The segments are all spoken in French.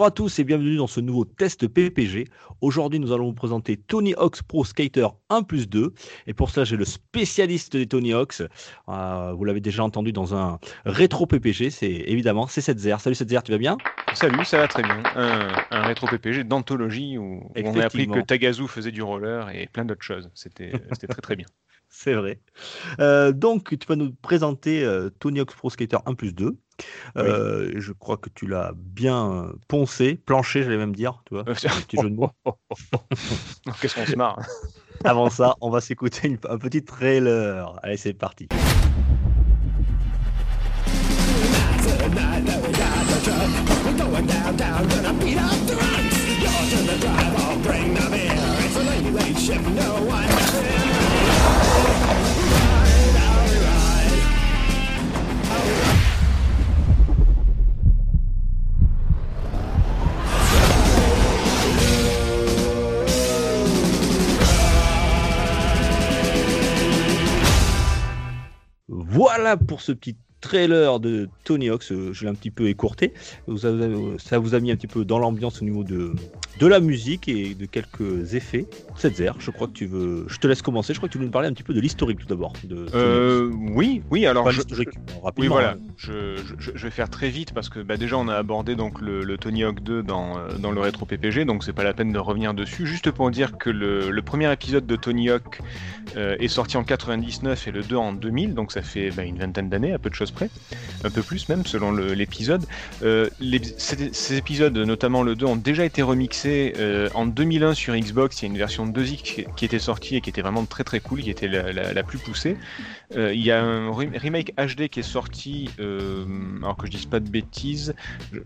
Bonjour à tous et bienvenue dans ce nouveau test PPG. Aujourd'hui, nous allons vous présenter Tony Hawk's Pro Skater 1 plus 2. Et pour cela, j'ai le spécialiste des Tony Hawk's. Euh, vous l'avez déjà entendu dans un rétro PPG, c'est évidemment c'est Setzer. Salut Setzer, tu vas bien? Salut, ça va très bien. Un, un rétro PPG d'anthologie où, où on a appris que Tagazu faisait du roller et plein d'autres choses. C'était très très bien. C'est vrai. Euh, donc, tu vas nous présenter euh, Tony Hawk's Pro Skater 1 plus 2. Euh, Je crois que tu l'as bien poncé, planché, j'allais même dire. Tu vois, un petit jeu de mots. Qu'est-ce qu'on se marre hein. Avant ça, on va s'écouter une- un petit trailer. Allez, c'est parti. Pour ce petit trailer de Tony Hawk. Euh, Je l'ai un petit peu écourté. Avez- ça vous a mis un petit peu dans l'ambiance au niveau de, de la musique et de quelques effets. Setzer, je crois que tu veux. Je te laisse commencer. Je crois que tu veux nous parler un petit peu de l'historique tout d'abord. De Euh, oui, oui. Alors, Pas je- oui, voilà. hein. Je, je- je vais faire très vite parce que bah, déjà on a abordé donc le, le Tony Hawk 2 dans, euh, dans le rétro PPG, donc c'est pas la peine de revenir dessus. Juste pour dire que le, le premier épisode de Tony Hawk euh, est sorti en 99 et le 2 en 2000, donc ça fait bah, une vingtaine d'années à peu de choses près, un peu plus même selon l'épisode. Euh, ces épisodes, notamment le 2, ont déjà été remixés euh, en 2001 sur Xbox. Il y a une version 2X qui, était sortie et qui était vraiment très très cool, qui était la, la- la plus poussée. Euh, il y a un re- remake HD qui est sorti, euh, alors que je dise pas de bêtises.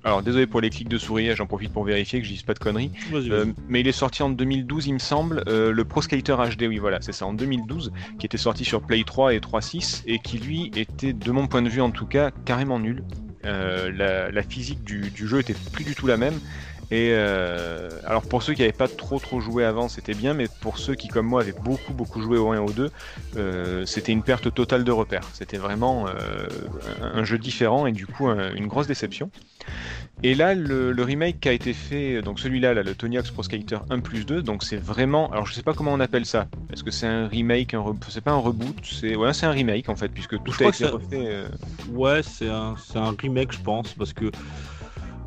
Alors désolé pour les clics de souris, j'en profite pour vérifier que je dise pas de conneries. Vas-y, vas-y. mais il est sorti en 2012, il me semble, le Pro Skater HD, oui voilà, c'est ça, en 2012, qui était sorti sur Play 3 et 3.6, et qui lui était, de mon point de vue en tout cas, carrément nul. Euh, la, la physique du, du jeu était plus du tout la même. Et euh, alors pour ceux qui n'avaient pas trop trop joué avant, c'était bien, mais pour ceux qui comme moi avaient beaucoup beaucoup joué au 1 et au 2, euh, c'était une perte totale de repères. C'était vraiment euh, un, jeu différent et du coup un- une grosse déception. Et là, le, le remake qui a été fait, donc celui-là, là, le Tony Hawk's Pro Skater 1 plus 2, donc c'est vraiment, alors je sais pas comment on appelle ça. Est-ce que c'est un remake, un c'est pas un reboot, c'est ouais, c'est un remake en fait, puisque tout Je a été refait. Ouais, c'est un, c'est un remake, je pense, parce que.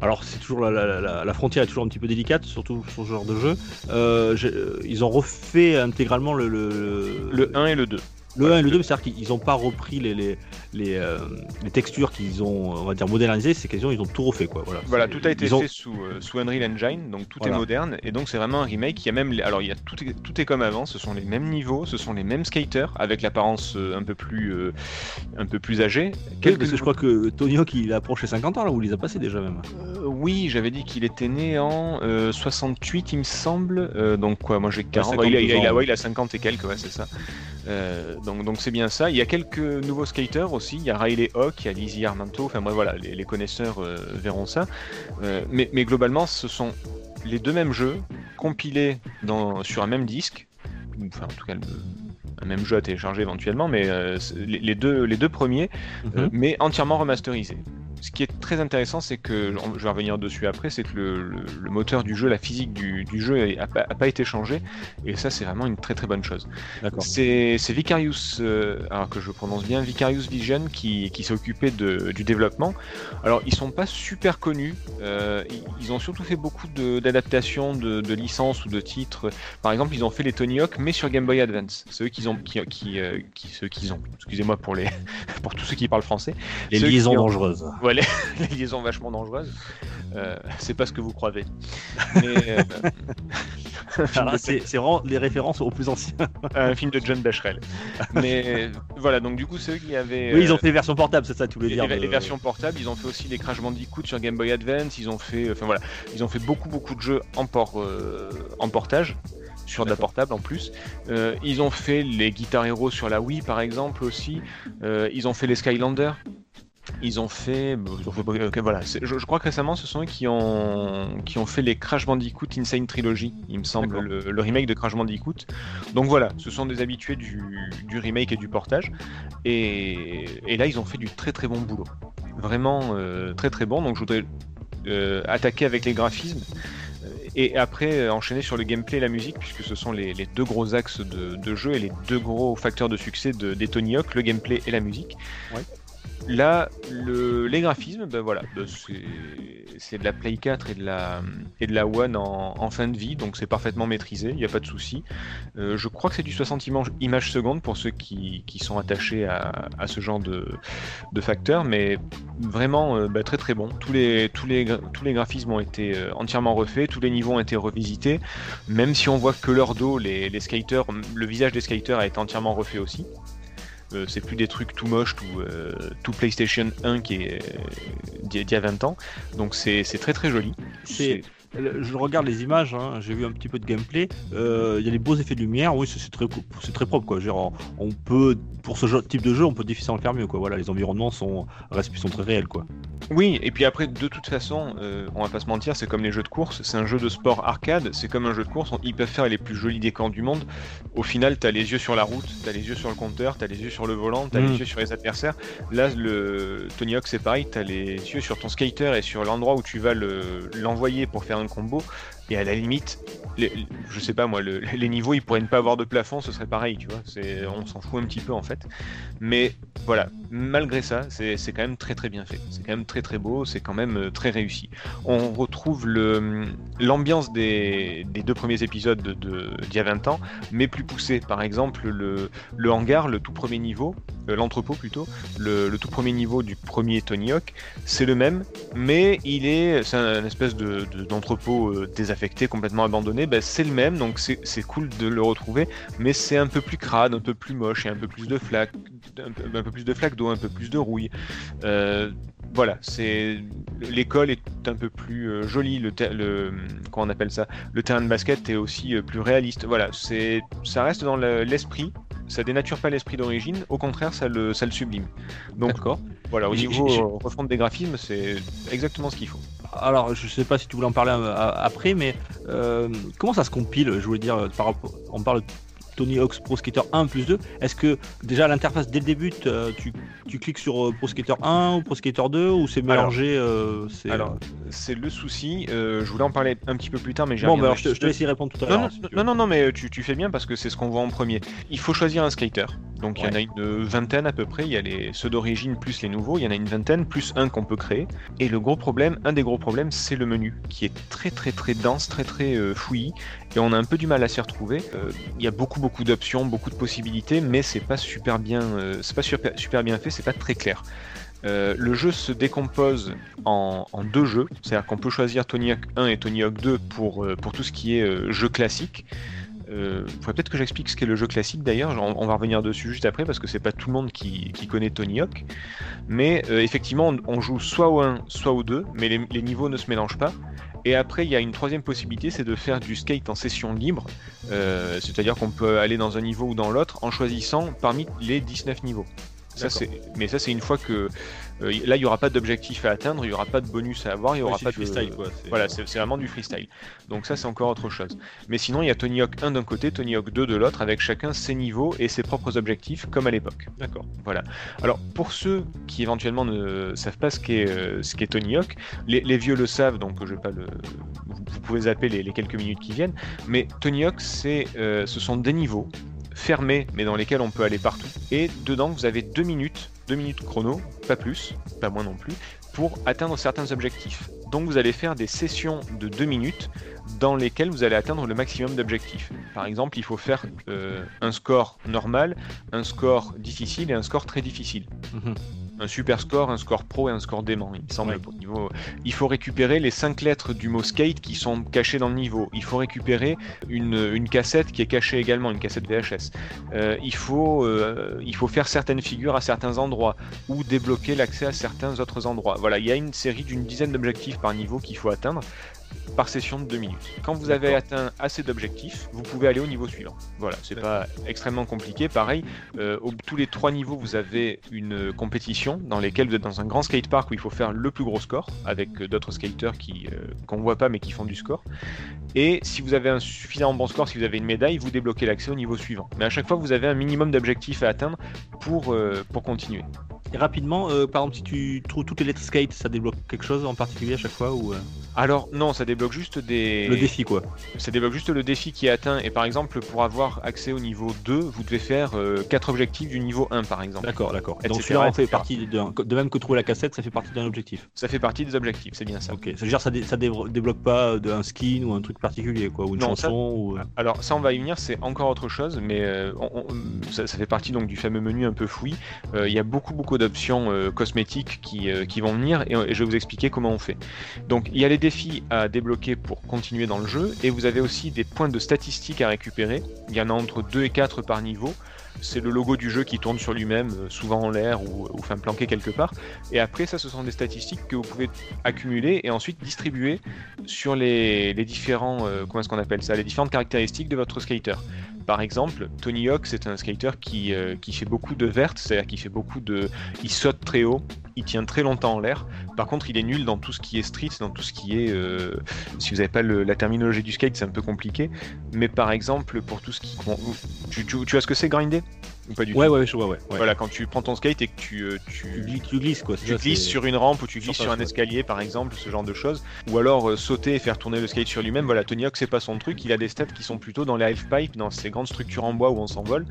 Alors, c'est toujours la, frontière est toujours un petit peu délicate, surtout sur ce genre de jeu. Euh, euh, ils ont refait intégralement le, le, le 1 et le 2. Le 1 et le 2, c'est-à-dire qu'ils n'ont pas repris les, les, les, euh, les textures qu'ils ont, on va dire, modernisées, c'est qu'ils ont, ils ont tout refait, quoi. Voilà, tout a été ont- fait sous, euh, sous Unreal Engine, donc tout Voilà. est moderne, et donc c'est vraiment un remake. Il y a même, alors il y a tout, est, tout est comme avant, ce sont les mêmes niveaux, ce sont les mêmes skaters avec l'apparence euh, un peu plus, euh, un peu plus âgée. Oui, parce que je crois que Tony Hawk, il approche les 50 ans, là, où il les a passés déjà, même. Oui, j'avais dit qu'il était né en euh, 68, il me semble. Donc quoi, moi j'ai 40. 52 Ouais, il, a, il a- il a- ouais, il a 50 et quelques, ouais, c'est ça. Euh, donc donc c'est bien ça. Il y a quelques nouveaux skaters aussi. Il y a Riley Hawk, il y a Lizzie Armanto. Enfin moi voilà, les, les connaisseurs euh, verront ça. Euh, mais, mais globalement, ce sont les deux mêmes jeux compilés dans, sur un même disque. Enfin en tout cas le- un même jeu à télécharger éventuellement, mais les, les deux, les deux premiers Mhm. mais entièrement remasterisé. Ce qui est très intéressant, c'est que, je vais revenir dessus après, c'est que le, le- le moteur du jeu, la physique du, du jeu n'a pas, été changé, et ça c'est vraiment une très très bonne chose. C'est Vicarious, euh, alors que je prononce bien, Vicarious Vision qui, qui s'est occupé de- du développement. Alors ils sont pas super connus, euh, ils, ont surtout fait beaucoup d'adaptations de, de licences ou de titres. Par exemple, ils ont fait les Tony Hawk, mais sur Game Boy Advance. C'est eux qui ont, qui, qui, euh, qui- ceux qu'ils ont. Excusez-moi pour les, pour tous ceux qui parlent français. Les Ceux liaisons ont- dangereuses. Ouais, les, les liaisons vachement dangereuses. Euh, c'est pas ce que vous croyez. Euh, de, c'est vraiment les références aux plus anciens. un film de John Dacherel. Mais voilà, donc du coup, c'est eux qui avaient. Oui, ils ont euh, fait les versions portables, c'est ça, tous les les, dire. les- versions portables, ils ont fait aussi les Crash Bandicoot sur Game Boy Advance, ils ont fait, enfin voilà, ils ont fait beaucoup beaucoup de jeux en port, en portage. sur de la portable en plus. Euh, ils ont fait les Guitar Hero sur la Wii par exemple aussi. Euh, ils ont fait les Skylanders. Ils ont fait, bon, ils ont fait- ok, voilà. Je, je crois que récemment, ce sont eux qui ont qui ont fait les Crash Bandicoot Insane Trilogy, il me semble, le, le remake de Crash Bandicoot. Donc voilà, ce sont des habitués du, du remake et du portage. Et, et là, ils ont fait du très très bon boulot, vraiment euh, très très bon. Donc je voudrais euh, attaquer avec les graphismes. euh, Et après euh, enchaîner sur le gameplay et la musique, puisque ce sont les, les deux gros axes de, de jeu et les deux gros facteurs de succès de, des Tony Hawk, le gameplay et la musique. Ouais. Là, le, les graphismes, ben voilà, ben c'est- de la Play 4 et de la, One en, fin de vie, donc c'est parfaitement maîtrisé, il n'y a pas de souci. Euh, je crois que c'est du 60 images, secondes pour ceux qui, sont attachés à, ce genre de, facteurs, mais vraiment euh, ben très très bon. Tous les, graphismes ont été euh, entièrement refaits, tous les niveaux ont été revisités, même si on voit que leur dos, le visage des skaters a été entièrement refait aussi. Euh, c'est plus des trucs tout moches, tout, euh, tout PlayStation 1 qui est euh, d'il y a- d'il y a 20 ans. Donc c'est c'est très très joli. C'est- Je regarde les images, hein, j'ai vu un petit peu de gameplay. euh, Il y a les beaux effets de lumière, oui, c'est très, co- c'est très propre. Quoi. On- peut, pour ce jeu- type de jeu, on peut difficilement faire mieux. Quoi. Voilà, les environnements sont, très réels. Quoi. Oui, et puis après, de toute façon, euh, on va pas se mentir, c'est comme les jeux de course, c'est un jeu de sport arcade, c'est comme un jeu de course, ils peuvent faire les plus jolis décors du monde. Au final, t'as les yeux sur la route, t'as les yeux sur le compteur, t'as les yeux sur le volant, t'as Mm. les yeux sur les adversaires. Là, le Tony Hawk, c'est pareil, t'as les yeux sur ton skater et sur l'endroit où tu vas le- l'envoyer pour faire un combo. Et à la limite, je sais pas moi, le- les niveaux, ils pourraient ne pas avoir de plafond, ce serait pareil, tu vois. On s'en fout un petit peu en fait. Mais voilà, malgré ça, c'est quand même très très bien fait. C'est quand même très très beau, c'est quand même euh, très réussi. On retrouve l'ambiance des, deux premiers épisodes de- de- d'il y a 20 ans, mais plus poussé. Par exemple, le, hangar, le tout premier niveau, euh, l'entrepôt plutôt, le, tout premier niveau du premier Tony Hawk, c'est le même, mais il est, c'est un, espèce de, de- d'entrepôt euh, désaffecté, complètement abandonné. Ben, c'est le même, donc c'est, cool de le retrouver, mais c'est un peu plus crade, un peu plus moche, et un peu plus de flaques, un peu, un peu plus de flaques d'eau, un peu plus de rouille. Euh, voilà, c'est l'école est un peu plus euh, jolie, le, le comment on appelle ça, le terrain de basket est aussi euh, plus réaliste. Voilà, c'est ça reste dans le- l'esprit. Ça dénature pas l'esprit d'origine, au contraire, ça le, ça le sublime. Donc voilà, au niveau refonte des graphismes, c'est exactement ce qu'il faut. Alors, je sais pas si tu voulais en parler euh, après, mais euh, comment ça se compile Je voulais dire, euh, par on parle Tony Hawk's Pro Skater 1 plus 2. Est-ce que déjà l'interface dès le début, tu, tu cliques sur euh, Pro Skater 1 ou Pro Skater 2 ou c'est mélangé euh, c'est- Alors, c'est le souci. euh, je voulais en parler un petit peu plus tard, mais j'ai bon, bah, alors, je te, je te laisse y répondre tout à l'heure. Non, non, si non, non, non, mais tu, tu fais bien parce que c'est ce qu'on voit en premier. Il faut choisir un skater. Donc il y en a une vingtaine à peu près. Il y a les ceux d'origine plus les nouveaux. Il y en a une vingtaine plus un qu'on peut créer. Et le gros problème, un des gros problèmes, c'est le menu qui est très très très dense, très très euh, fouillis. Et on a un peu du mal à s'y retrouver. Euh, Il y a beaucoup beaucoup d'options, beaucoup de possibilités, mais c'est pas super bien, euh, pas super, bien fait. C'est pas très clair. Euh, le jeu se décompose en, deux jeux, c'est-à-dire qu'on peut choisir Tony Hawk 1 et Tony Hawk 2 pour, tout ce qui est jeu classique. Euh, faudrait peut-être que j'explique ce qu'est le jeu classique d'ailleurs, on, va revenir dessus juste après parce que c'est pas tout le monde qui, connaît Tony Hawk. Mais effectivement, on, joue soit au 1, soit au 2, mais les niveaux ne se mélangent pas. Et après, il y a une troisième possibilité, c'est de faire du skate en session libre, Euh, c'est-à-dire qu'on peut aller dans un niveau ou dans l'autre en choisissant parmi les 19 niveaux. Ça. Mais ça, c'est une fois que. Euh, là, il n'y aura pas d'objectif à atteindre, il n'y aura pas de bonus à avoir, il n'y aura pas de. freestyle, quoi. Voilà, c'est c'est vraiment du freestyle. Donc ça, c'est encore autre chose. Mais sinon, il y a Tony Hawk 1 d'un côté, Tony Hawk 2 de l'autre, avec chacun ses niveaux et ses propres objectifs, comme à l'époque. D'accord. Voilà. Alors, pour ceux qui éventuellement ne savent pas ce qu'est euh, ce qu'est Tony Hawk, les, les vieux le savent, donc je vais pas le. Vous, vous pouvez zapper les, les quelques minutes qui viennent. Mais Tony Hawk, c'est, euh, ce sont des niveaux fermés, mais dans lesquels on peut aller partout. Et dedans, vous avez deux minutes, deux minutes chrono, pas plus, pas moins non plus, pour atteindre certains objectifs. Donc, vous allez faire des sessions de deux minutes dans lesquelles vous allez atteindre le maximum d'objectifs. Par exemple, il faut faire euh, un score normal, un score difficile et un score très difficile. Mhm. Un super score, un score pro et un score dément, il me semble. Ouais. au niveau- Il faut récupérer les 5 lettres du mot skate qui sont cachées dans le niveau. Il faut récupérer une, une cassette qui est cachée également, une cassette VHS. Euh, il, faut, euh, il faut faire certaines figures à certains endroits ou débloquer l'accès à certains autres endroits. Voilà, il y a une série d'une dizaine d'objectifs par niveau qu'il faut atteindre. Par session de 2 minutes. Quand vous avez atteint assez d'objectifs, vous pouvez aller au niveau suivant. Voilà, c'est pas extrêmement compliqué. Pareil, euh, au, tous les trois niveaux, vous avez une compétition dans lesquelles vous êtes dans un grand skatepark où il faut faire le plus gros score avec euh, d'autres skaters qui euh, qu'on voit pas mais qui font du score. Et si vous avez un suffisamment bon score, si vous avez une médaille, vous débloquez l'accès au niveau suivant. Mais à chaque fois, vous avez un minimum d'objectifs à atteindre pour, euh, pour continuer. Et rapidement, par exemple, si tu trouves toutes les lettres skate, ça débloque quelque chose en particulier à chaque fois ou Alors non, ça débloque juste des... le défi quoi Ça débloque juste le défi qui est atteint. Et par exemple, pour avoir accès au niveau 2, vous devez faire 4 objectifs du niveau 1 par exemple. D'accord, d'accord. Donc celui-là fait partie d'un. De même que trouver la cassette, ça fait partie d'un objectif. Ça fait partie des objectifs, c'est bien ça. Ok. Ça veut dire ça, dé- ça dé- débloque pas euh, un skin ou un truc particulier quoi, ou une Non, ça- chanson ou. euh, Alors ça on va y venir, c'est encore autre chose, mais euh, on- ça, ça fait partie donc du fameux menu un peu fouillis. Euh, Il y a beaucoup beaucoup d'options euh, cosmétiques qui, euh, qui vont venir et, et je vais vous expliquer comment on fait. Donc il y a les défis à débloquer pour continuer dans le jeu et vous avez aussi des points de statistiques à récupérer. Il y en a entre 2 et 4 par niveau. C'est le logo du jeu qui tourne sur lui-même, euh, souvent en l'air ou, enfin planqué quelque part. Et après, ça, ce sont des statistiques que vous pouvez accumuler et ensuite distribuer sur les, différents, euh, comment est-ce qu'on appelle ça, les différentes caractéristiques de votre skater. Par exemple, Tony Hawk, c'est un skater qui, euh, fait beaucoup de vertes, c'est-à-dire qu'il fait beaucoup de, il saute très haut, il tient très longtemps en l'air. Par contre, il est nul dans tout ce qui est street, dans tout ce qui est, euh, si vous n'avez pas la terminologie du skate, c'est un peu compliqué. Mais par exemple, pour tout ce qui, tu, tu, tu vois ce que c'est grinder Ou pas du Ouais, tout ouais, je vois, ouais. ouais. Voilà, quand tu prends ton skate et que tu, euh, Tu, tu, glisses, quoi. tu ça, glisses sur une rampe ou tu glisses sur un escalier par exemple, ce genre de choses. Ou alors euh, sauter et faire tourner le skate sur lui-même. Voilà, Tony Hawk c'est pas son truc, il a des stats qui sont plutôt dans les half-pipe, dans ces grandes structures en bois où on s'envole.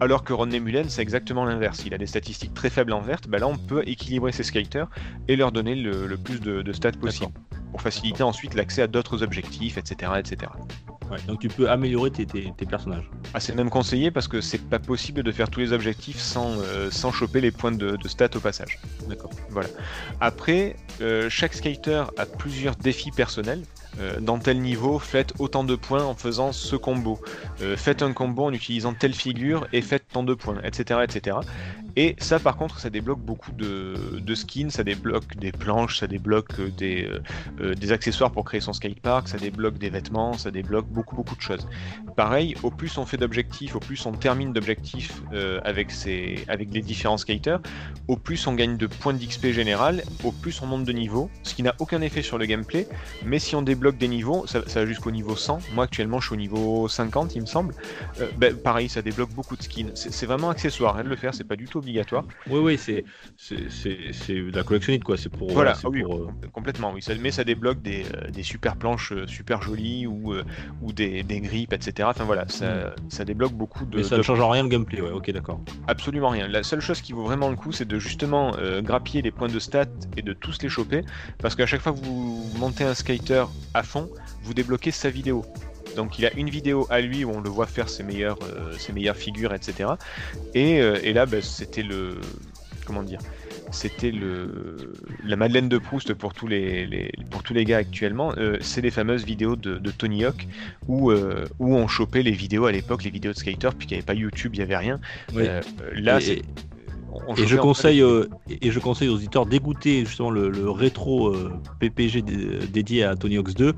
Alors que Rodney Mullen c'est exactement l'inverse, il a des statistiques très faibles en verte, bah là on peut équilibrer ses skaters et leur donner le, le plus de, de stats possible. Pour faciliter ensuite l'accès à d'autres objectifs, etc. etc. Ouais, Donc tu peux améliorer tes, tes, tes personnages. Ah, c'est même conseillé parce que c'est pas possible de faire tous les objectifs sans, euh, sans choper les points de, de stats au passage. D'accord. Voilà. Après, euh, chaque skater a plusieurs défis personnels. Euh, dans tel niveau, faites autant de points en faisant ce combo. Faites un combo en utilisant telle figure et faites tant de points, etc., etc. Et ça, par contre, ça débloque beaucoup de, skins, ça débloque des planches, ça débloque euh, des, euh, euh, des accessoires pour créer son skatepark, ça débloque des vêtements, ça débloque beaucoup, beaucoup de choses. Pareil, au plus on fait d'objectifs, au plus on termine d'objectifs avec, les différents skaters, au plus on gagne de points d'XP général, au plus on monte de niveau, ce qui n'a aucun effet sur le gameplay, mais si on débloque des niveaux, ça, va jusqu'au niveau 100, moi actuellement je suis au niveau 50 il me semble, ben, pareil ça débloque beaucoup de skins, c'est vraiment accessoire, rien de le faire, c'est pas du tout obligatoire. Oui, oui, c'est de la collectionnite quoi. C'est pour. Voilà, c'est ah oui, pour, euh, com- complètement, oui, ça, mais ça débloque des, euh, des super planches euh, super jolies ou, euh, ou des, des grippes, etc. Enfin voilà, ça, ça débloque beaucoup de, Mais ça de ne change en rien le gameplay. Ouais, ok, d'accord. Absolument rien. La seule chose qui vaut vraiment le coup, c'est de justement euh, grappiller les points de stats et de tous les choper, parce qu'à chaque fois que vous montez un skater à fond, vous débloquez sa vidéo. Donc il a une vidéo à lui où on le voit faire ses meilleures, euh, ses meilleures figures, etc. Et, euh, et là, bah, c'était le... Comment dire c'était le la Madeleine de Proust pour tous les, les- pour tous les gars actuellement. euh, c'est les fameuses vidéos de, de Tony Hawk où, euh, où on chopait les vidéos à l'époque, les vidéos de skaters, puis qu'il n'y avait pas YouTube, il n'y avait rien. Oui. Euh, là, Et- c'est- je conseille, les- euh, et et je conseille aux auditeurs d'écouter justement le, le rétro euh, PPG dé- dédié à Tony Hawk's 2,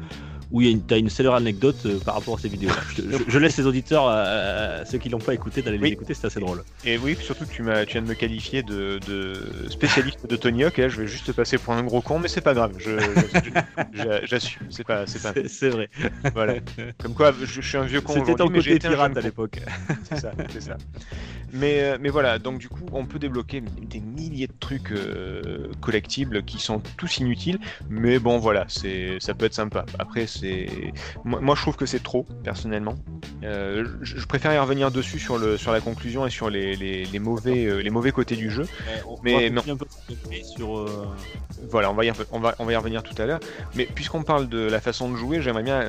où il y a une, célèbre anecdote euh, par rapport à ces vidéos. je, je- je laisse les auditeurs, euh, ceux qui l'ont pas écouté, d'aller Oui. les écouter, c'est assez drôle. Et oui, surtout que tu, tu viens de me qualifier de, de spécialiste de Tony Hawk, et là je vais juste te passer pour un gros con, mais c'est pas grave, j'assume, c'est pas, c'est vrai. voilà. Comme quoi, je, je suis un vieux con C'était j'ai côté un pirate à l'époque. c'est ça, c'est ça. Mais, euh, mais voilà, donc du coup, on peut débloquer des milliers de trucs euh, collectibles qui sont tous inutiles, mais bon, voilà, ça peut être sympa. Après, c'est, moi, moi, je trouve que c'est trop, personnellement. Euh, je, je préfère y revenir dessus sur le, sur la conclusion et sur les, les, les mauvais, euh, les mauvais côtés du jeu. On non. un peu sur euh, Voilà, on va, y, rev- on, va, on va y revenir tout à l'heure. Mais puisqu'on parle de la façon de jouer, j'aimerais bien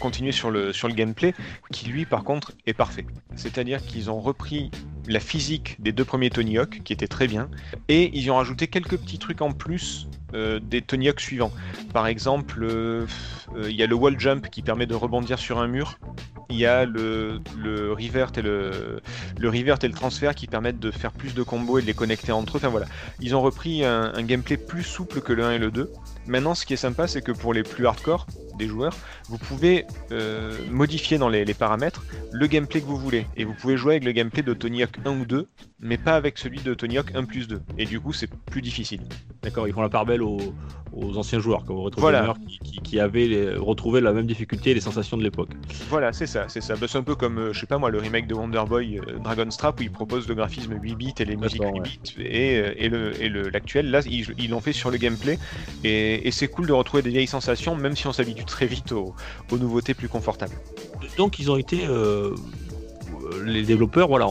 continuer sur le, sur le gameplay, qui lui, par contre, est parfait. C'est-à-dire qu'ils ont repris la physique des deux premiers Tony Hawk, qui était très bien, et ils y ont rajouté quelques petits trucs en plus euh, des Tony Hawk suivants. Par exemple, euh, euh, il y a le wall jump qui permet de rebondir sur un mur. Il y a le, le revert et le, le le transfert qui permettent de faire plus de combos et de les connecter entre eux. Voilà, ils ont repris un gameplay plus souple que le 1 et le 2. Maintenant, ce qui est sympa, c'est que pour les plus hardcore, des joueurs, vous pouvez euh, modifier dans les, les paramètres le gameplay que vous voulez. Et vous pouvez jouer avec le gameplay de Tony Hawk 1 ou 2, mais pas avec celui de Tony Hawk 1 plus 2. Et du coup, c'est plus difficile. D'accord, ils font la part belle aux, aux anciens joueurs, comme aux rétro Voilà. qui, qui- qui avaient les- retrouvé la même difficulté et les sensations de l'époque. Voilà, c'est ça, c'est ça. Bah, c'est un peu comme, euh, je sais pas moi, le remake de Wonder Boy euh, Dragon's Trap où il propose le graphisme 8 bits et les musiques 8 D'accord, ouais. bits et, euh, et le et le- l'actuel. Là, ils ils l'ont fait sur le gameplay et, et c'est cool de retrouver des vieilles sensations, même si on s'habitue très vite aux, aux nouveautés plus confortables. Donc ils ont été euh, les développeurs, voilà,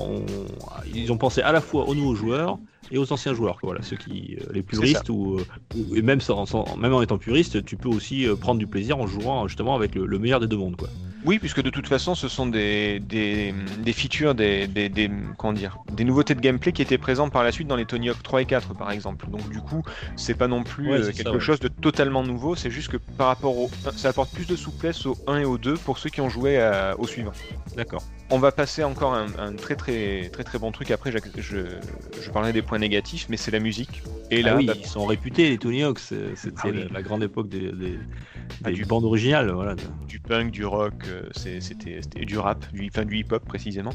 ils ont pensé à la fois aux nouveaux joueurs et aux anciens joueurs, voilà, ceux qui euh, les puristes ou, euh, ou- et même sans, sans- même en étant puriste, tu peux aussi prendre du plaisir en jouant justement avec le, le meilleur des deux mondes, quoi. Oui, puisque de toute façon, ce sont des, des, des features, des, des, des- comment dire, des nouveautés de gameplay qui étaient présentes par la suite dans les Tony Hawk 3 et 4, par exemple. Donc du coup, c'est pas non plus Ouais, euh, ça, quelque ouais. chose de totalement nouveau. C'est juste que par rapport au, ça apporte plus de souplesse au 1 et au 2 pour ceux qui ont joué à- au suivant. D'accord. On va passer encore un, un très très très très bon truc. Après, j'ac- je, je parlerai des points négatifs, mais c'est la musique. Et là, Ah oui, bah, ils sont réputés les Tony Hawk, c'est- c'était Ah oui. la, la grande époque des, des, Ah, du- bandes originales, voilà. du punk, du rock, euh, c'était c'était du rap, du, enfin, du hip-hop précisément.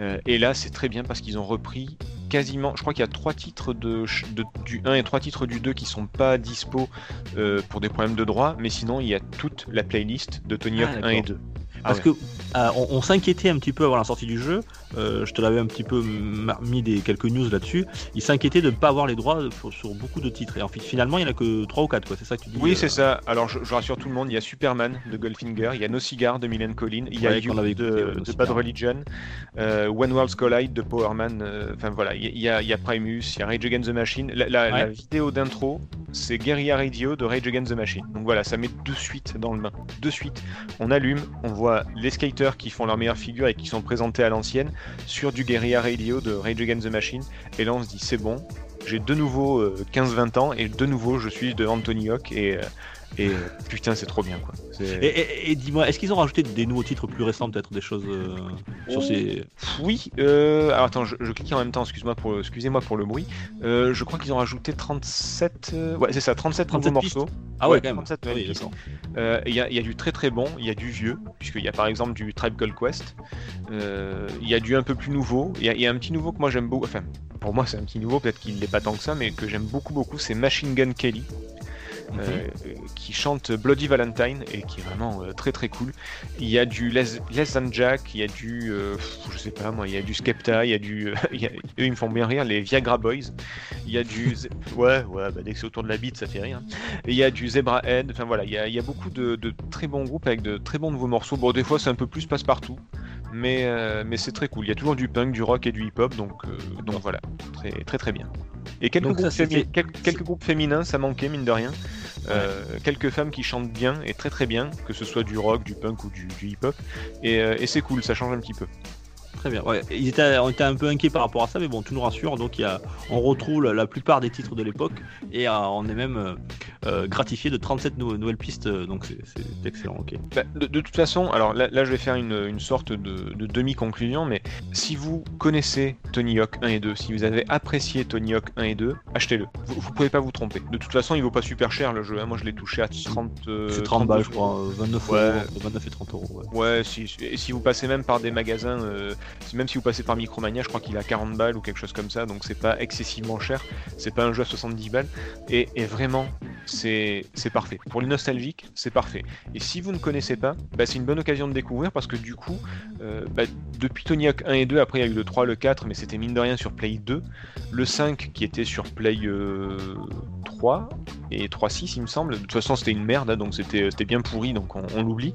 Euh, et là, c'est très bien parce qu'ils ont repris quasiment, je crois qu'il y a trois titres de, ch- de- du 1 et trois titres du 2 qui sont pas dispo euh, pour des problèmes de droit, mais sinon il y a toute la playlist de Tony Ah, Hawk 1 et d'accord. 2. Parce que euh, on, on s'inquiétait un petit peu avant la sortie du jeu. euh, je te l'avais un petit peu mis des quelques news là-dessus. Ils s'inquiétaient de ne pas avoir les droits sur, sur beaucoup de titres. Et en fait, finalement, il n'y en a que 3 ou 4 quoi. C'est ça que tu dis. Oui, euh, c'est ça. Alors, je, je rassure tout le monde, il y a Superman de Goldfinger, il y a No Cigar de Mylène Collin, il y a Ouais, You de. Bad Religion, When Worlds Collide de Powerman, enfin voilà, il y, a- il y a, il y a Primus, il y a Rage Against the Machine. La, la- Ouais. la vidéo d'intro, c'est Guerrilla Radio de Rage Against the Machine. Donc voilà, ça met de suite dans le bain. De suite, on allume, on voit les skaters qui font leur meilleure figure et qui sont présentés à l'ancienne sur du Guerrilla Radio de Rage Against the Machine. Et là, on se dit, c'est bon, j'ai de nouveau euh, 15-20 ans et de nouveau, je suis devant Tony Hawk et, euh, et putain, c'est trop bien quoi. Et, et- et dis-moi, est-ce qu'ils ont rajouté des nouveaux titres plus récents, peut-être des choses euh, sur Oh. ces. Oui, euh, alors attends, je, je clique en même temps, excuse-moi pour, excusez-moi pour le bruit. Euh, je crois qu'ils ont rajouté 37, euh, ouais c'est ça, 37, 37 nouveaux pistes. morceaux. Ah ouais, Ouais, quand même. 37 Oui, nouvelles pistes. d'accord. Euh, Il y, a- il y a du très très bon, il y a du vieux, puisqu'il y a par exemple du Tribe Called Quest. Il y a du un peu plus nouveau. Il y, y a un petit nouveau que moi j'aime beaucoup. Enfin, pour moi c'est un petit nouveau, peut-être qu'il l'est pas tant que ça, mais que j'aime beaucoup beaucoup, c'est Machine Gun Kelly. Euh, qui chante Bloody Valentine et qui est vraiment euh, très très cool. Il y a du Les, Less Than Jack, il y a du, euh, je sais pas moi, il y a du Skepta, il y a du, eux ils me font bien rire, les Viagra Boys. Il y a du, ouais ouais, bah, dès que c'est autour de la bite ça fait rire. Et il y a du Zebra Head, enfin voilà, il y a, beaucoup de, de très bons groupes avec de très bons nouveaux morceaux. Bon des fois c'est un peu plus passe-partout. Mais, euh, mais c'est très cool. Il y a toujours du punk, du rock et du hip-hop, donc, euh, donc voilà, très très très bien. Et quelques, Donc ça, groupes, fémi- c'était- quel- quelques groupes féminins, ça manquait mine de rien. Euh, quelques femmes qui chantent bien et très très bien, que ce soit du rock, du punk ou du, du hip-hop. Et, euh, et c'est cool, ça change un petit peu. Très bien. Ouais, ils étaient, on était un peu inquiets par rapport à ça, mais bon, tout nous rassure. Donc, il y a, on retrouve la, la plupart des titres de l'époque et euh, on est même euh, euh, gratifié de 37 nou- nouvelles pistes. Donc, c'est excellent. Ok. Bah, de, de toute façon, alors là, là, je vais faire une, une sorte de, de demi-conclusion, mais si vous connaissez Tony Hawk 1 et 2, si vous avez apprécié Tony Hawk 1 et 2, achetez-le. Vous, vous pouvez pas vous tromper. De toute façon, il vaut pas super cher le jeu. hein. Moi, je l'ai touché à 30. euh, c'est 30 balles, 32 je crois. euh, 29 Ouais. euros. entre 29 et 30 euros. ouais. Ouais, si, et si vous passez même par des magasins, si- même si vous passez par Micromania, je crois qu'il a 40 balles ou quelque chose comme ça, donc c'est pas excessivement cher, c'est pas un jeu à 70 balles, et, vraiment, c'est parfait. Pour les nostalgiques, c'est parfait. Et si vous ne connaissez pas, bah, c'est une bonne occasion de découvrir parce que du coup, euh, bah, depuis Tony Hawk 1 et 2, après il y a eu le 3, le 4, mais c'était mine de rien sur Play 2, le 5 qui était sur Play euh, 3 et 3.6 il me semble, de toute façon c'était une merde, hein, donc c'était bien pourri, donc on, l'oublie.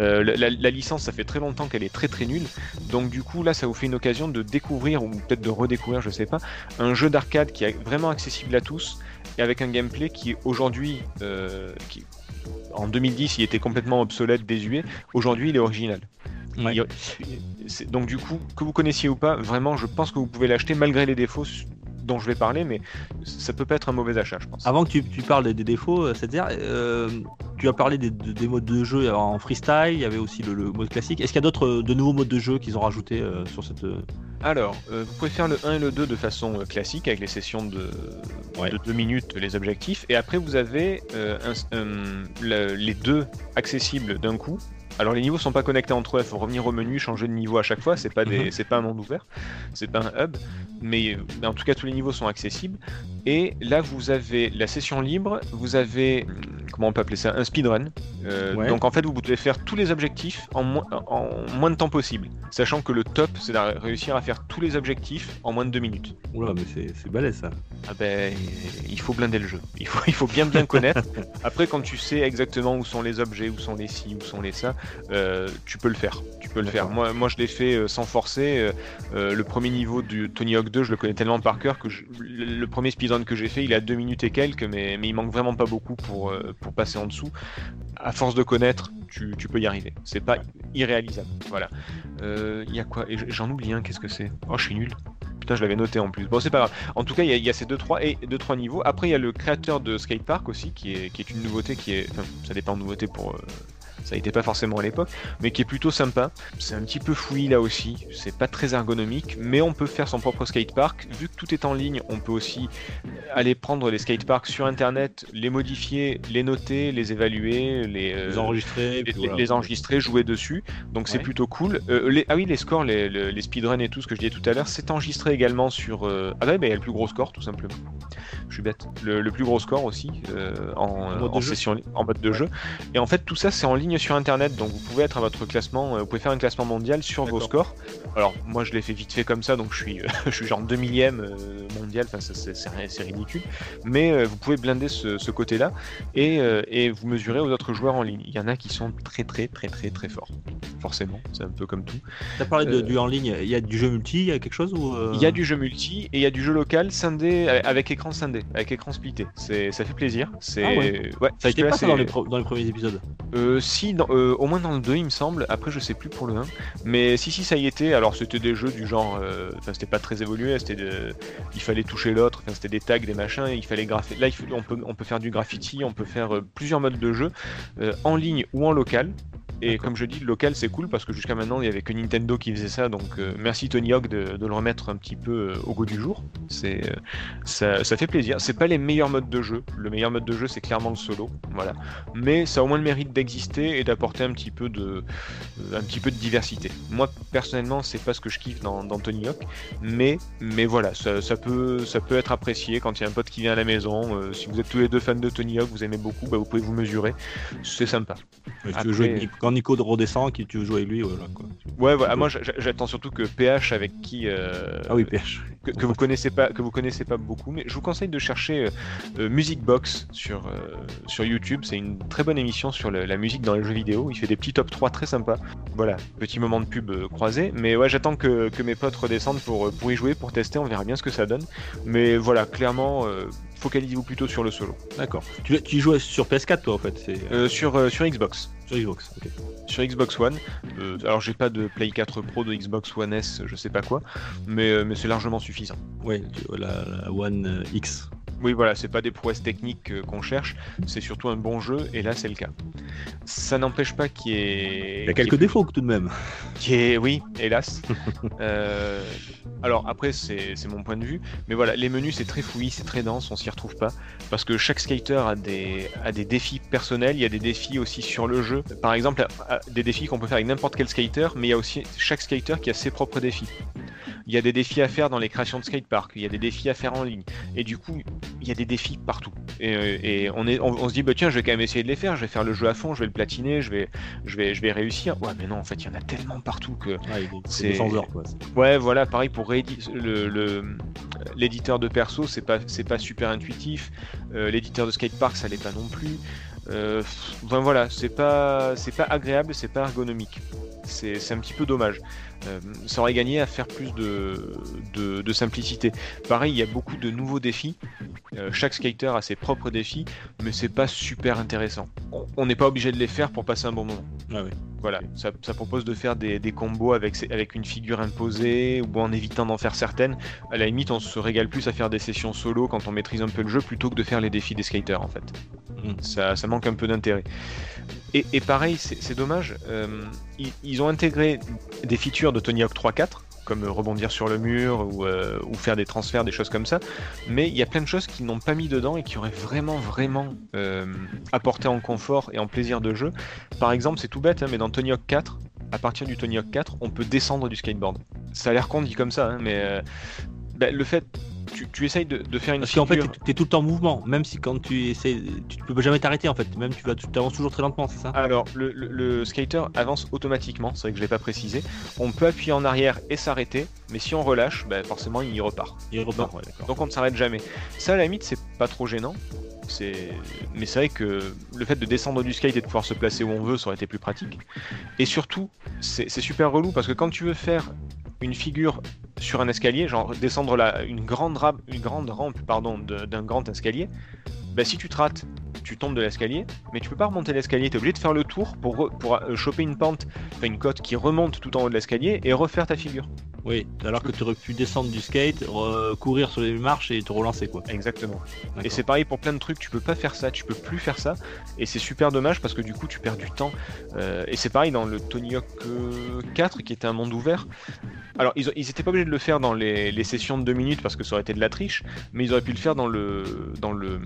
Euh, la- la licence, ça fait très longtemps qu'elle est très très nulle. Donc du coup, là, ça vous fait une occasion de découvrir, ou peut-être de redécouvrir, je sais pas, un jeu d'arcade qui est vraiment accessible à tous, et avec un gameplay qui aujourd'hui, euh, qui, en 2010, il était complètement obsolète, désuet. Aujourd'hui, il est original. Ouais. Il- c'est- donc du coup, que vous connaissiez ou pas, vraiment, je pense que vous pouvez l'acheter malgré les défauts dont je vais parler, mais ça peut pas être un mauvais achat, je pense. Avant que tu, tu parles des, des défauts, euh, c'est-à-dire, euh, tu as parlé des, de- des modes de jeu en freestyle, il y avait aussi le, le mode classique. Est-ce qu'il y a d'autres, de nouveaux modes de jeu qu'ils ont rajoutés euh, sur cette. euh, Alors, euh, vous pouvez faire le 1 et le 2 de façon euh, classique avec les sessions de, Ouais. de 2 minutes, les objectifs. Et après, vous avez euh, un- un- le- les deux accessibles d'un coup. Alors, les niveaux sont pas connectés entre eux. Il faut revenir au menu, changer de niveau à chaque fois. C'est pas, des, Mhm. c'est pas un monde ouvert, c'est pas un hub. Mais, mais en tout cas, tous les niveaux sont accessibles. Et là, vous avez la session libre. Vous avez, hum, comment on peut appeler ça, un speedrun. Euh, Ouais. Donc, en fait, vous pouvez faire tous les objectifs en, moins- en moins de temps possible. Sachant que le top, c'est de réussir à faire tous les objectifs en moins de 2 minutes. Oula, mais c'est c'est balèze ça. Ah ben, il faut blinder le jeu. Il faut, il faut bien bien connaître. Après, quand tu sais exactement où sont les objets, où sont les ci, où sont les ça, euh, tu peux le faire. Tu peux le faire. Moi, moi, je l'ai fait euh, sans forcer. Euh, le premier niveau du Tony Hawk 2, je le connais tellement par cœur que je- le, premier speedrun que j'ai fait, il a 2 minutes et quelques, mais, mais il manque vraiment pas beaucoup pour, pour passer en dessous. À force de connaître, tu, tu peux y arriver. C'est pas irréalisable. Voilà. Il y a quoi? J'en oublie un, qu'est-ce que c'est? Oh, je suis nul. Putain, je l'avais noté en plus. Bon, c'est pas grave. En tout cas, il y, a- il y a ces 2-3 et deux, trois niveaux. Après, il y a le créateur de Skatepark aussi, qui est, qui est une nouveauté qui est. Enfin, ça dépend de nouveauté pour. euh, ça n'était pas forcément à l'époque, mais qui est plutôt sympa. C'est un petit peu fouillis là aussi, c'est pas très ergonomique, mais on peut faire son propre skatepark. Vu que tout est en ligne, on peut aussi aller prendre les skateparks sur internet, les modifier, les noter, les évaluer, les, euh, Les enregistrer, les, voilà. enregistrer, jouer dessus. Donc c'est Ouais. plutôt cool. Euh, les, ah oui, les scores, les, speedruns et tout ce que je disais tout à l'heure, c'est enregistré également sur. euh, Ah ouais, bah, il y a le plus gros score tout simplement. Je suis bête. Le, le plus gros score aussi en, session, en mode de jeu. Et en fait, tout ça c'est en ligne sur internet. Donc vous pouvez être à votre classement, euh, vous pouvez faire un classement mondial sur vos scores. Alors moi je l'ai fait vite fait comme ça, donc je suis, je suis genre 2 millième euh, mondial, enfin ça, c'est c'est rien- c'est ridicule. Mais euh, vous pouvez blinder ce, ce côté-là et, euh, et vous mesurez aux autres joueurs en ligne. Il y en a qui sont très très très très très forts. Forcément, c'est un peu comme tout. T'as parlé de, Euh, du en ligne, il y a du jeu multi, il y a quelque chose ou euh, Il y a du jeu multi et il y a du jeu local scindé avec écran scindé, avec écran splitté. C'est, ça fait plaisir. C'est, Ah ouais. ouais, Ça a été pas ça dans les, pro- dans les premiers épisodes. Euh, si, euh, au moins dans le 2, il me semble. Après, je sais plus pour le 1. Mais si, si, ça y était. Alors, c'était des jeux du genre. euh, c'était pas très évolué. C'était. Il fallait toucher l'autre. Enfin, c'était des tags, des machins. il fallait graffer. Là, on, peut, on peut faire du graffiti. On peut faire euh, plusieurs modes de jeu en ligne ou en local. Et comme je dis, le local c'est cool parce que jusqu'à maintenant il y avait que Nintendo qui faisait ça, donc euh, merci Tony Hawk de, de le remettre un petit peu euh, au goût du jour. C'est euh, ça, ça fait plaisir. C'est pas les meilleurs modes de jeu. Le meilleur mode de jeu c'est clairement le solo, voilà. Mais ça a au moins le mérite d'exister et d'apporter un petit peu de un petit peu de diversité. Moi personnellement c'est pas ce que je kiffe dans, dans Tony Hawk, mais mais voilà ça, ça peut ça peut être apprécié quand il y a un pote qui vient à la maison. euh, si vous êtes tous les deux fans de Tony Hawk, vous aimez beaucoup, bah, vous pouvez vous mesurer. C'est sympa. Après- quand Nico redescend, qui tu veux jouer avec lui, voilà quoi. Ouais, voilà. Moi, j'a- j'attends surtout que PH, avec qui euh, Ah oui, PH. que, que vous connaissez pas, que vous connaissez pas beaucoup, mais je vous conseille de chercher euh, euh, Music Box sur euh, sur YouTube. C'est une très bonne émission sur le- la musique dans les jeux vidéo. Il fait des petits top 3 très sympas. Voilà, petit moment de pub euh, croisé. Mais ouais, j'attends que, que mes potes redescendent pour pour y jouer, pour tester. On verra bien ce que ça donne. Mais voilà, clairement, focalisez-vous plutôt sur le solo. D'accord. Tu, tu joues sur PS4 toi en fait, euh, Euh, sur euh, sur Xbox. sur Xbox. ok. sur Xbox One. Euh, alors j'ai pas de Play 4 Pro, de Xbox One S, je sais pas quoi, mais, euh, mais c'est largement suffisant. Ouais, la, la One X. Oui voilà, c'est pas des prouesses techniques euh, qu'on cherche, c'est surtout un bon jeu, et là c'est le cas. Ça n'empêche pas qu'il y ait... Il y a quelques défauts tout de même. Qui est, oui, hélas. Euh, alors après, c'est mon point de vue, mais voilà, les menus c'est très fouillis, c'est très dense, on s'y retrouve pas, parce que chaque skater a des, a des défis personnels, il y a des défis aussi sur le jeu. Par exemple, a des défis qu'on peut faire avec n'importe quel skater, mais il y a aussi chaque skater qui a ses propres défis. Il y a des défis à faire dans les créations de skatepark, il y a des défis à faire en ligne, et du coup, il y a des défis partout. Et, euh, et on, est, on, on se dit, bah tiens, je vais quand même essayer de les faire, je vais faire le jeu à fond, je vais le platiner, je vais, je vais, je vais réussir. Ouais, mais non, en fait, il y en a tellement partout que Ouais, C'est- c'est 200 heures quoi. Ouais, voilà, pareil pour réédi- le le- l'éditeur de perso, c'est pas pas super intuitif. Euh, l'éditeur de skatepark, ça l'est pas non plus. Euh, enfin, voilà, c'est pas c'est pas agréable, c'est pas ergonomique. C'est un petit peu dommage. Euh, ça aurait gagné à faire plus de, de, de simplicité. Pareil, il y a beaucoup de nouveaux défis. Euh, chaque skater a ses propres défis, mais c'est pas super intéressant. On- n'est pas obligé de les faire pour passer un bon moment. Ah. Voilà, ça, ça propose de faire des, des combos avec, une figure imposée ou en évitant d'en faire certaines. À la limite, on se régale plus à faire des sessions solo quand on maîtrise un peu le jeu plutôt que de faire les défis des skaters en fait. Mhm. Ça, ça manque un peu d'intérêt. Et, et pareil, c'est c'est dommage, euh, ils, ont intégré des features de Tony Hawk 3.4 comme rebondir sur le mur ou, euh, ou faire des transferts, des choses comme ça. Mais il y a plein de choses qu'ils n'ont pas mis dedans et qui auraient vraiment, vraiment euh, apporté en confort et en plaisir de jeu. Par exemple, c'est tout bête, hein, mais dans Tony Hawk 4, à partir du Tony Hawk 4, on peut descendre du skateboard. Ça a l'air con dit comme ça, hein, mais euh, bah, le fait, tu, tu essayes de, de faire une Parce qu'en fait, tu es tout le temps en mouvement, même si quand tu essaies, tu peux jamais t'arrêter en fait, même tu vas, tu avances toujours très lentement, c'est ça? Alors, le, le- le skater avance automatiquement, c'est vrai que je l'ai pas précisé. On peut appuyer en arrière et s'arrêter, mais si on relâche, bah, forcément il y repart. Il repart, ouais, d'accord. Donc on ne s'arrête jamais. Ça, à la limite, c'est pas trop gênant. Mais c'est vrai que le fait de descendre du skate et de pouvoir se placer où on veut, ça aurait été plus pratique. Et surtout, c'est super relou parce que quand tu veux faire une figure sur un escalier, genre descendre la, une, grande une grande rampe pardon, d'un grand escalier, bah, si tu te rates, tu tombes de l'escalier, mais tu peux pas remonter l'escalier, tu es obligé de faire le tour pour, pour euh, choper une pente, enfin une côte qui remonte tout en haut de l'escalier et refaire ta figure. Oui, alors que tu aurais pu descendre du skate, courir sur les marches et te relancer quoi. Exactement. Et c'est pareil pour plein de trucs, tu peux pas faire ça, tu peux plus faire ça, et c'est super dommage parce que du coup tu perds du temps. Euh, et c'est pareil dans le Tony Hawk euh, 4 qui était un monde ouvert. Alors ils, ils étaient pas obligés de le faire dans les, les sessions de 2 minutes parce que ça aurait été de la triche, mais ils auraient pu le faire dans le dans le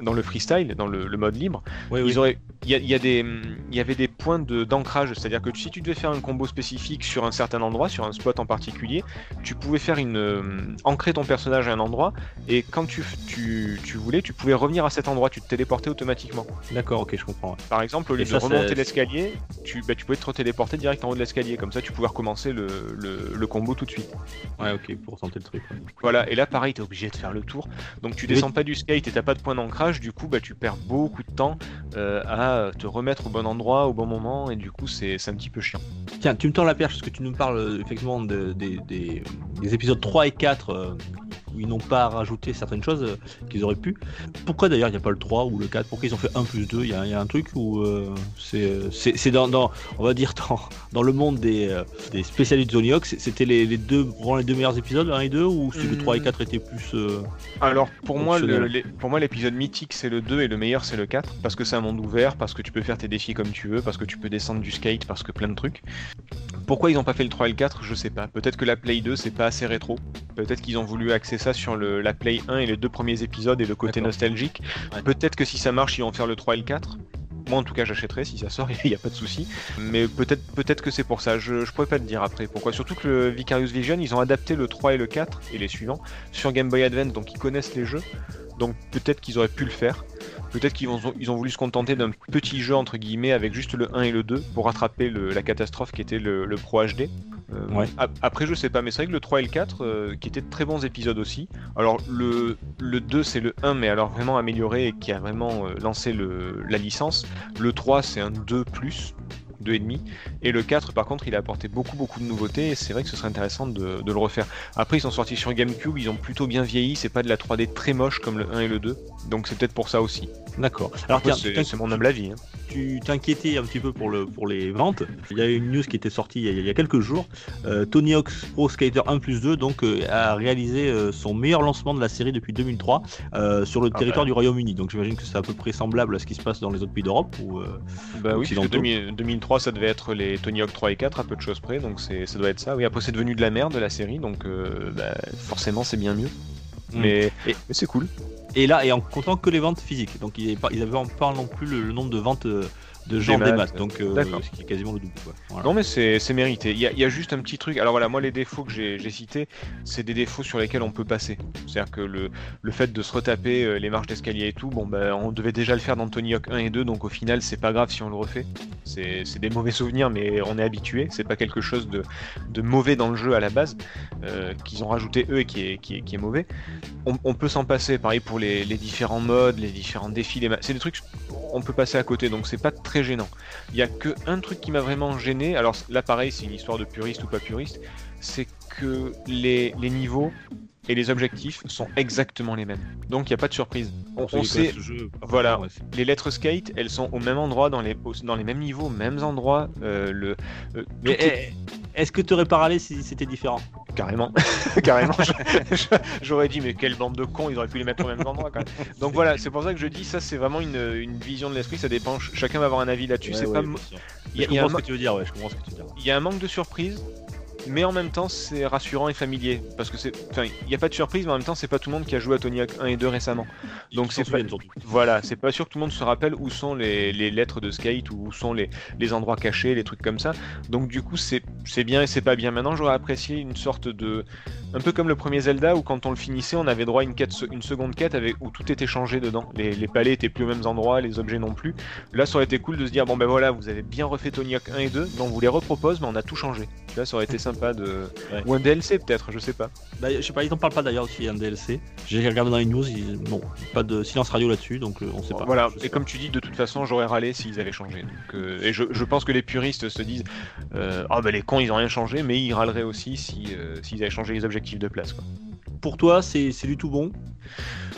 dans le freestyle, dans le, le mode libre. Oui, Ils oui. auraient, il y, a- y a des, il y avait des points de d'ancrage, c'est-à-dire que si tu devais faire un combo spécifique sur un certain endroit, sur un spot en particulier, tu pouvais faire une euh, ancrer ton personnage à un endroit et quand tu, tu, tu voulais, tu pouvais revenir à cet endroit, tu te téléportais automatiquement. D'accord, ok, je comprends. ouais. Par exemple, au lieu Et de ça, remonter l'escalier, tu, bah, tu pouvais te téléporter direct en haut de l'escalier, comme ça tu pouvais recommencer le, le, le combo tout de suite. Ouais, ok, pour tenter le truc. ouais. Voilà, et là pareil, t'es obligé de faire le tour. Donc tu Mais- descends pas du skate et t'as pas de point d'ancrage, du coup bah tu perds beaucoup de temps euh, à te remettre au bon endroit, au bon moment, et du coup c'est un petit peu chiant. Tiens, tu me tends la perche parce que tu nous parles euh, effectivement de- des, des- des épisodes 3 et 4 euh, où ils n'ont pas rajouté certaines choses euh, qu'ils auraient pu. Pourquoi d'ailleurs il n'y a pas le 3 ou le 4 Pourquoi ils ont fait 1 plus 2 Il y, a- il y a un truc où euh, c'est euh, dans, dans, on va dire, dans, dans le monde des, euh, des spécialistes de Tony Hawk, c'est- c'était les, les deux, vraiment les deux meilleurs épisodes, le 1 et 2, ou si le 3 et Hmm. 4 étaient plus. euh, Alors pour moi, le- Optionnel. les- pour moi l'épisode mythique c'est le 2 et le meilleur c'est le 4, parce que c'est un monde ouvert, parce que tu peux faire tes défis comme tu veux, parce que tu peux descendre du skate, parce que plein de trucs. Pourquoi ils ont pas fait le 3 et le 4 Je sais pas. Peut-être que la Play 2 c'est pas assez rétro. Peut-être qu'ils ont voulu axer ça sur le, la Play 1 et les deux premiers épisodes et le côté nostalgique. Ouais. Peut-être que si ça marche, ils vont faire le 3 et le 4. Moi en tout cas j'achèterai si ça sort, il n'y a pas de souci. Mais peut-être peut-être que c'est pour ça, je, je pourrais pas te dire après pourquoi. Surtout que le Vicarious Vision, ils ont adapté le 3 et le 4 et les suivants sur Game Boy Advance, donc ils connaissent les jeux. Donc peut-être qu'ils auraient pu le faire. Peut-être qu'ils ont, ils ont voulu se contenter d'un petit jeu entre guillemets avec juste le 1 et le 2 pour rattraper le- la catastrophe qui était le, le Pro HD. Euh, Ouais. Après je sais pas, mais c'est vrai que le 3 et le 4 euh, qui étaient de très bons épisodes aussi. Alors le, le 2 c'est le 1 mais alors vraiment amélioré et qui a vraiment euh, lancé le, la licence. Le 3 c'est un 2 plus. 2,5 et le 4 par contre il a apporté beaucoup beaucoup de nouveautés et c'est vrai que ce serait intéressant de, de le refaire après ils sont sortis sur Gamecube ils ont plutôt bien vieilli c'est pas de la 3D très moche comme le 1 et le 2 donc c'est peut-être pour ça aussi D'accord. Alors c'est mon humble avis hein. tu t'inquiétais un petit peu pour, le, pour les ventes. Il y a une news qui était sortie il y a, il y a quelques jours. Euh, Tony Hawk's Pro Skater 1 plus 2 donc, euh, a réalisé euh, son meilleur lancement de la série depuis 2003 euh, sur le Ah territoire bah. du Royaume-Uni. Donc j'imagine que c'est à peu près semblable à ce qui se passe dans les autres pays d'Europe. Ou, Bah oui, puisque Occidentaux. 2000 2003 ça devait être les Tony Hawk 3 et 4 à peu de choses près, donc c'est ça doit être ça. Oui, après c'est devenu de la merde la série, donc euh, bah, forcément c'est bien mieux. Mm. Mais, Et- mais c'est cool. Et là, et en comptant que les ventes physiques. Donc ils n'avaient pas non plus le, le nombre de ventes euh, de gens Des des maths. maths. Donc euh, ce qui est quasiment le double. quoi. Voilà. Non mais c'est mérité. Il y, a, il y a juste un petit truc. Alors voilà, moi les défauts que j'ai cités, c'est des défauts sur lesquels on peut passer. C'est-à-dire que le, le fait de se retaper euh, les marches d'escalier et tout, bon ben on devait déjà le faire dans Tony Hawk 1 et 2, donc au final c'est pas grave si on le refait. C'est des mauvais souvenirs, mais on est habitué. C'est pas quelque chose de, de mauvais dans le jeu à la base euh, qu'ils ont rajouté eux et qui est, qui est, qui est mauvais. On, on peut s'en passer. Pareil pour les, les différents modes, les différents défis. Les c'est des trucs on peut passer à côté, donc c'est pas très gênant. Il y a que un truc qui m'a vraiment gêné. Alors là, pareil, c'est une histoire de puriste ou pas puriste. C'est que les niveaux et les objectifs sont exactement les mêmes. Donc il n'y a pas de surprise. On, sait, connaissent ce jeu, voilà. ouais, les lettres skate, elles sont au même endroit, dans les, au- dans les mêmes niveaux, mêmes endroits. euh, le, euh, Mais est- eh, est-ce que tu aurais pas râlé si c'était différent? Carrément, carrément. J'aurais dit, mais quelle bande de cons, ils auraient pu les mettre au même endroit. Quand même. Donc voilà, c'est pour ça que je dis, ça c'est vraiment une, une vision de l'esprit, ça dépend. ch- Chacun va avoir un avis là-dessus. Ouais, c'est ouais, pas, bien mo- sûr. il y a- Je il y a comprends un ce que tu veux dire. Ouais, je comprends ce que tu veux dire. il y a un manque de surprise, mais en même temps c'est rassurant et familier parce que c'est, enfin, il n'y a pas de surprise, mais en même temps c'est pas tout le monde qui a joué à Tony Hawk 1 et 2 récemment. Donc c'est pas, voilà, c'est pas sûr que tout le monde se rappelle où sont les, les lettres de skate ou où sont les, les endroits cachés, les trucs comme ça. Donc du coup c'est c'est bien et c'est pas bien. Maintenant j'aurais apprécié une sorte de un peu comme le premier Zelda où quand on le finissait on avait droit à une, quête, une seconde quête avec, où tout était changé dedans. Les, les palais étaient plus aux mêmes endroits, les objets non plus. Là ça aurait été cool de se dire bon ben voilà vous avez bien refait Tony Hawk 1 et 2, donc on vous les repropose mais on a tout changé. Là ça aurait été sympa de... Ouais. Ou un DLC peut-être, je sais pas. Bah, je sais pas, ils en parlent pas d'ailleurs aussi, un DLC. J'ai regardé dans les news, ils- bon, pas de silence radio là-dessus, donc euh, on sait pas. Voilà, et pas. comme tu dis, de toute façon, j'aurais râlé s'ils avaient changé. Donc, euh, et je, je pense que les puristes se disent euh, Ah, ben les cons, ils ont rien changé, mais ils râleraient aussi si, euh, s'ils avaient changé les objectifs de place. Quoi. Pour toi, c'est c'est du tout bon?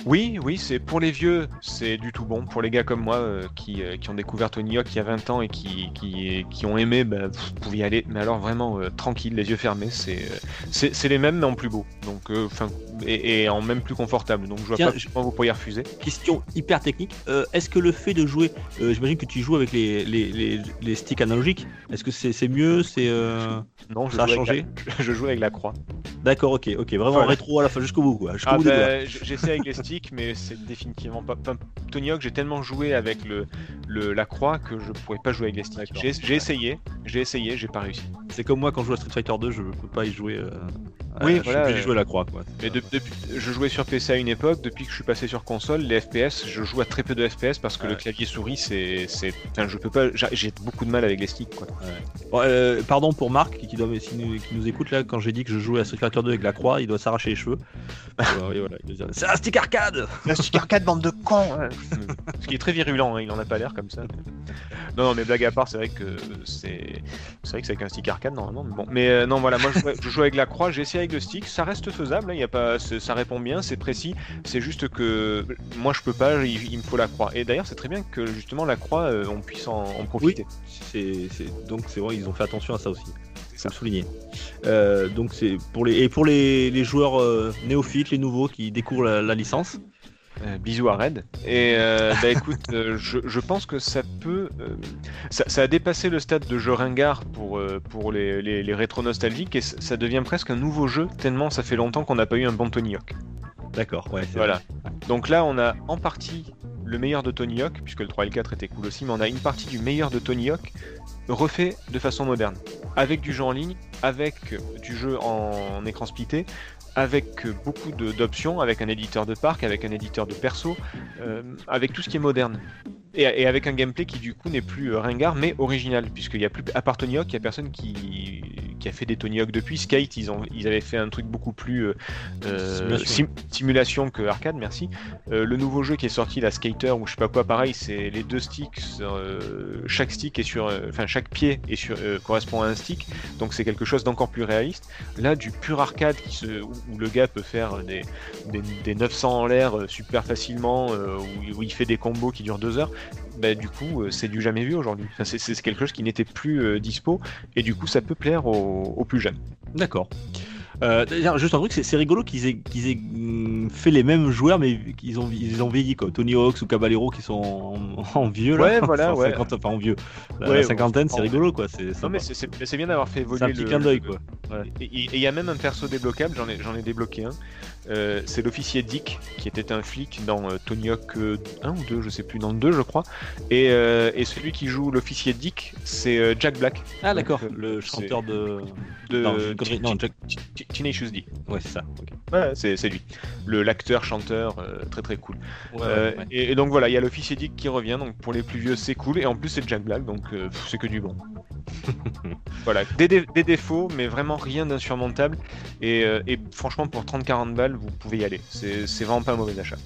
Oui, oui, c'est pour les vieux, c'est du tout bon. Pour les gars comme moi euh, qui, euh, qui ont découvert Tony Hawk il y a 20 ans et qui, qui, qui ont aimé, bah, vous pouvez y aller. Mais alors vraiment euh, tranquille, les yeux fermés, c'est, c'est, c'est les mêmes mais en plus beau. Donc, enfin, et, et en même plus confortable. Donc je vois Tiens, pas pourquoi vous pourriez refuser. Question hyper technique. Est-ce que le fait de jouer, j'imagine que tu joues avec les, les, les, les sticks analogiques, est-ce que c'est c'est mieux C'est Non, je Ça a avec changé? la- je joue avec la croix. D'accord, ok, ok, vraiment rétro à la fin, jusqu'au bout, quoi. Jusqu'au Ah bout bah, j'essaie avec les sticks, mais c'est définitivement pas. Enfin, Tony Hawk, j'ai tellement joué avec le, le- la croix que je pourrais pas jouer avec les sticks. D'accord. J'ai j'ai essayé, j'ai essayé, j'ai pas réussi. C'est comme moi quand je joue à Street Fighter 2, je peux pas y jouer. euh, Oui, euh, je suis voilà, de euh, jouer à la croix, quoi. De- depuis, je jouais sur PC à une époque, depuis que je suis passé sur console, les FPS, je joue à très peu de FPS parce que Ouais. le clavier souris, c'est. Enfin, je peux pas. j'ai- beaucoup de mal avec les sticks, quoi. Bon, euh, pardon pour Marc qui, doit, qui nous, qui nous écoute là, quand j'ai dit que je jouais à Street Fighter 2 avec la croix, il doit s'arracher les cheveux. Voilà, doit dire, C'est un stick arcade La stick arcade, bande de cons Ce qui est très virulent, hein, il en a pas l'air comme ça. Non, non, mais blague à part, c'est vrai que c'est. C'est vrai que c'est avec un stick arcade normalement, mais bon. Mais euh, non, voilà, moi je joue, je joue avec la croix, j'ai essayé avec le stick, ça reste faisable, hein, y a pas, ça répond bien, c'est précis, c'est juste que moi je peux pas, il, il me faut la croix. Et d'ailleurs, c'est très bien que justement la croix, euh, on puisse en, en profiter. Donc c'est vrai, ils ont fait attention à ça aussi. C'est Faut le souligner. Euh, donc c'est pour les et pour les, les joueurs euh, néophytes, les nouveaux qui découvrent la, la licence. Euh, bisous à Red. Et euh, bah écoute, euh, je, je pense que ça peut. ça, ça a dépassé le stade de jeu ringard pour, pour les, les, les rétro-nostalgiques et ça devient presque un nouveau jeu, tellement ça fait longtemps qu'on n'a pas eu un bon Tony Hawk. D'accord, ouais. Voilà. Donc là, on a en partie le meilleur de Tony Hawk, puisque le 3 et le 4 étaient cool aussi, mais on a une partie du meilleur de Tony Hawk refait de façon moderne. Avec du jeu en ligne, avec du jeu en écran splitté, avec beaucoup de- d'options, avec un éditeur de parc, avec un éditeur de perso, euh, avec tout ce qui est moderne. Et, et avec un gameplay qui du coup n'est plus euh, ringard mais original, puisqu'il y a plus, à part Tony Hawk, il y a personne qui, qui a fait des Tony Hawk depuis. Skate, ils, ont, ils avaient fait un truc beaucoup plus euh, euh, Simulation. sim- simulation que arcade, merci. Euh, le nouveau jeu qui est sorti, la Skater ou je sais pas quoi, pareil, c'est les deux sticks. chaque stick est sur, enfin chaque pied est sur, correspond à un stick, donc c'est quelque chose d'encore plus réaliste. Là, du pur arcade qui se, où, où le gars peut faire des, des, des 900 en l'air super facilement, où, où il fait des combos qui durent deux heures. Bah, du coup, euh, c'est du jamais vu aujourd'hui. Enfin, c'est- quelque chose qui n'était plus euh, dispo, et du coup, ça peut plaire aux, aux plus jeunes. D'accord. Euh, juste un truc, c'est, rigolo qu'ils aient, qu'ils aient hum, fait les mêmes joueurs, mais qu'ils ont, ils ont vieilli, comme Tony Hawks ou Caballero qui sont en, en vieux là. Ouais, voilà, En ouais. 50, enfin en vieux. La, Ouais, la ouais, cinquantaine, c'est rigolo quoi. C'est, Non, mais c'est- bien d'avoir fait évoluer C'est un petit le- clin d'œil quoi. Et et il y a même un perso débloquable, j'en ai, j'en ai débloqué un. Euh, c'est l'officier Dick, qui était un flic dans euh, Tony Hawk euh, 1 ou 2, je sais plus, dans le 2 je crois. Et, euh, et celui qui joue l'officier Dick, c'est euh, Jack Black. Ah d'accord, le chanteur de. De Non, je- non, Jack- D. Ouais, c'est ça. Ouais, c'est c'est lui. Le L'acteur, chanteur, euh, très très cool. Ouais, Euh, ouais, ouais. Et, et donc voilà, il y a l'officier Dick qui revient, donc pour les plus vieux c'est cool, et en plus c'est Jack Black, donc euh, c'est que du bon. voilà, des, dé- des défauts, mais vraiment rien d'insurmontable, et, euh, et franchement pour 30-40 balles, vous pouvez y aller, c'est vraiment pas un mauvais achat.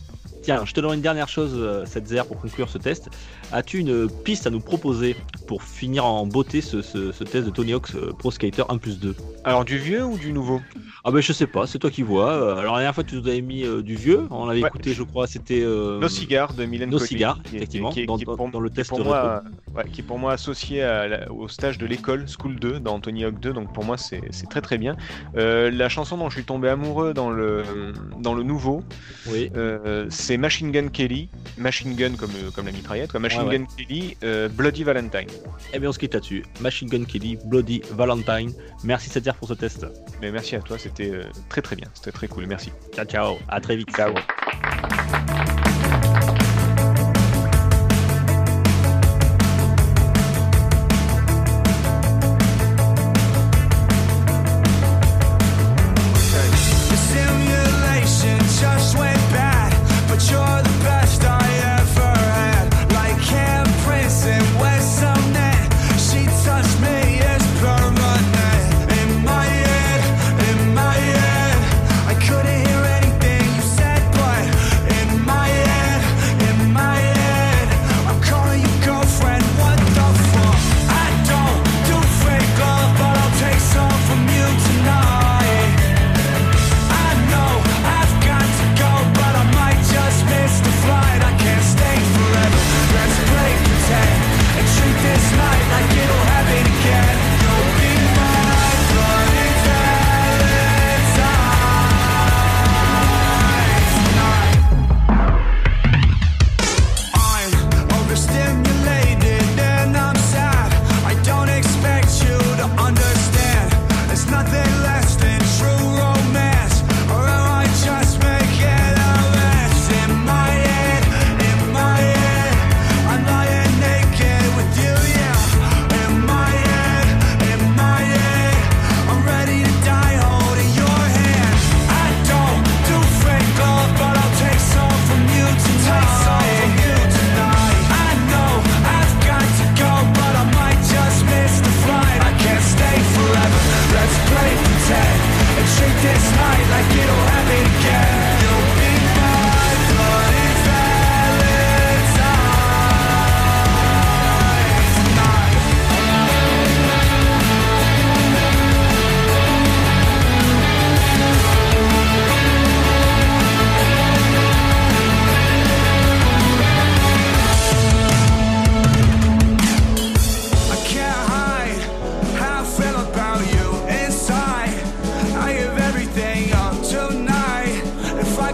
Tiens, je te donne une dernière chose, euh, cette zère, pour conclure ce test. As-tu une piste à nous proposer pour finir en beauté ce, test de Tony Hawk's euh, Pro Skater 1 plus 2 Alors du vieux ou du nouveau? Ah ben je sais pas, c'est toi qui vois. Euh, alors la dernière fois tu nous avais mis euh, du vieux, on l'avait écouté je crois, c'était... Euh... Nos cigares de Mylène Nos cigares, effectivement, qui, qui, dans, le test pour moi, qui est pour moi associé au stage de l'école, School 2, dans Tony Hawk 2, donc pour moi c'est très très bien. La chanson dont je suis tombé amoureux dans le, nouveau, c'est Machine Gun Kelly, Machine Gun comme, comme la mitraillette, Machine Gun. Kelly, euh, Bloody Valentine. Eh bien, on se quitte là-dessus. Machine Gun Kelly, Bloody Valentine. Merci, Sadir, pour ce test. Mais merci à toi, c'était euh, très très bien, c'était très cool. Merci. Ciao, ciao, à très vite. Ciao.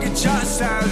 a just out